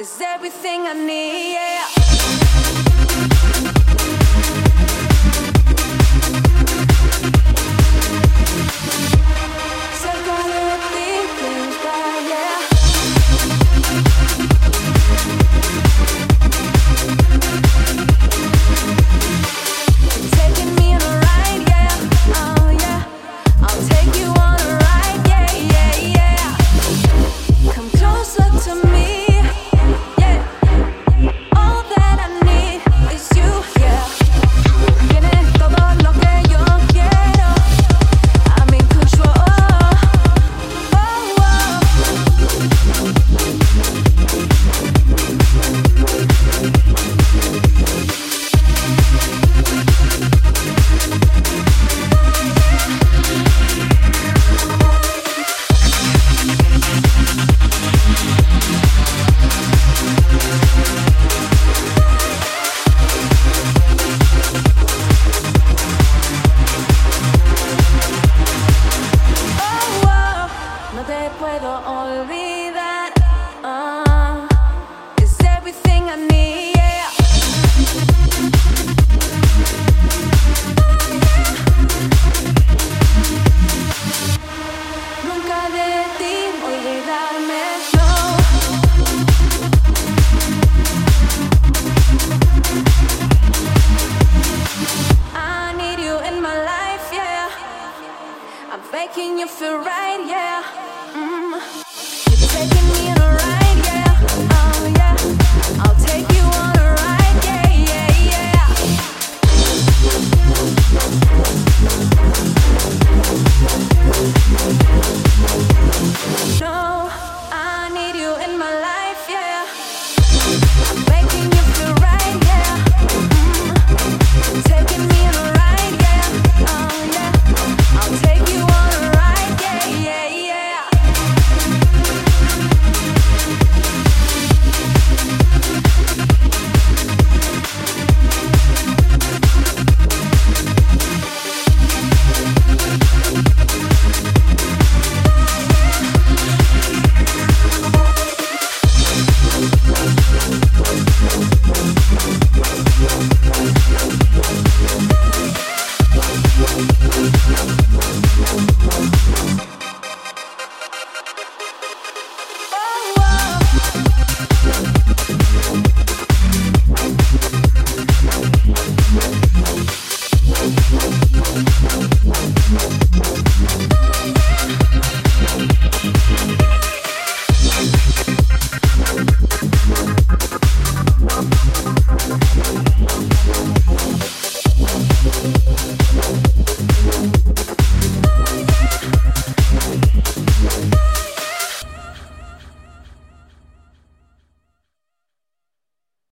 is everything I need. Yeah. no te puedo olvidar. Ah, uh, it's everything I need. Yeah. Nunca de ti olvidarme, no. I need you in my life, yeah. I'm making you feel right, yeah. Mm. You're taking me in a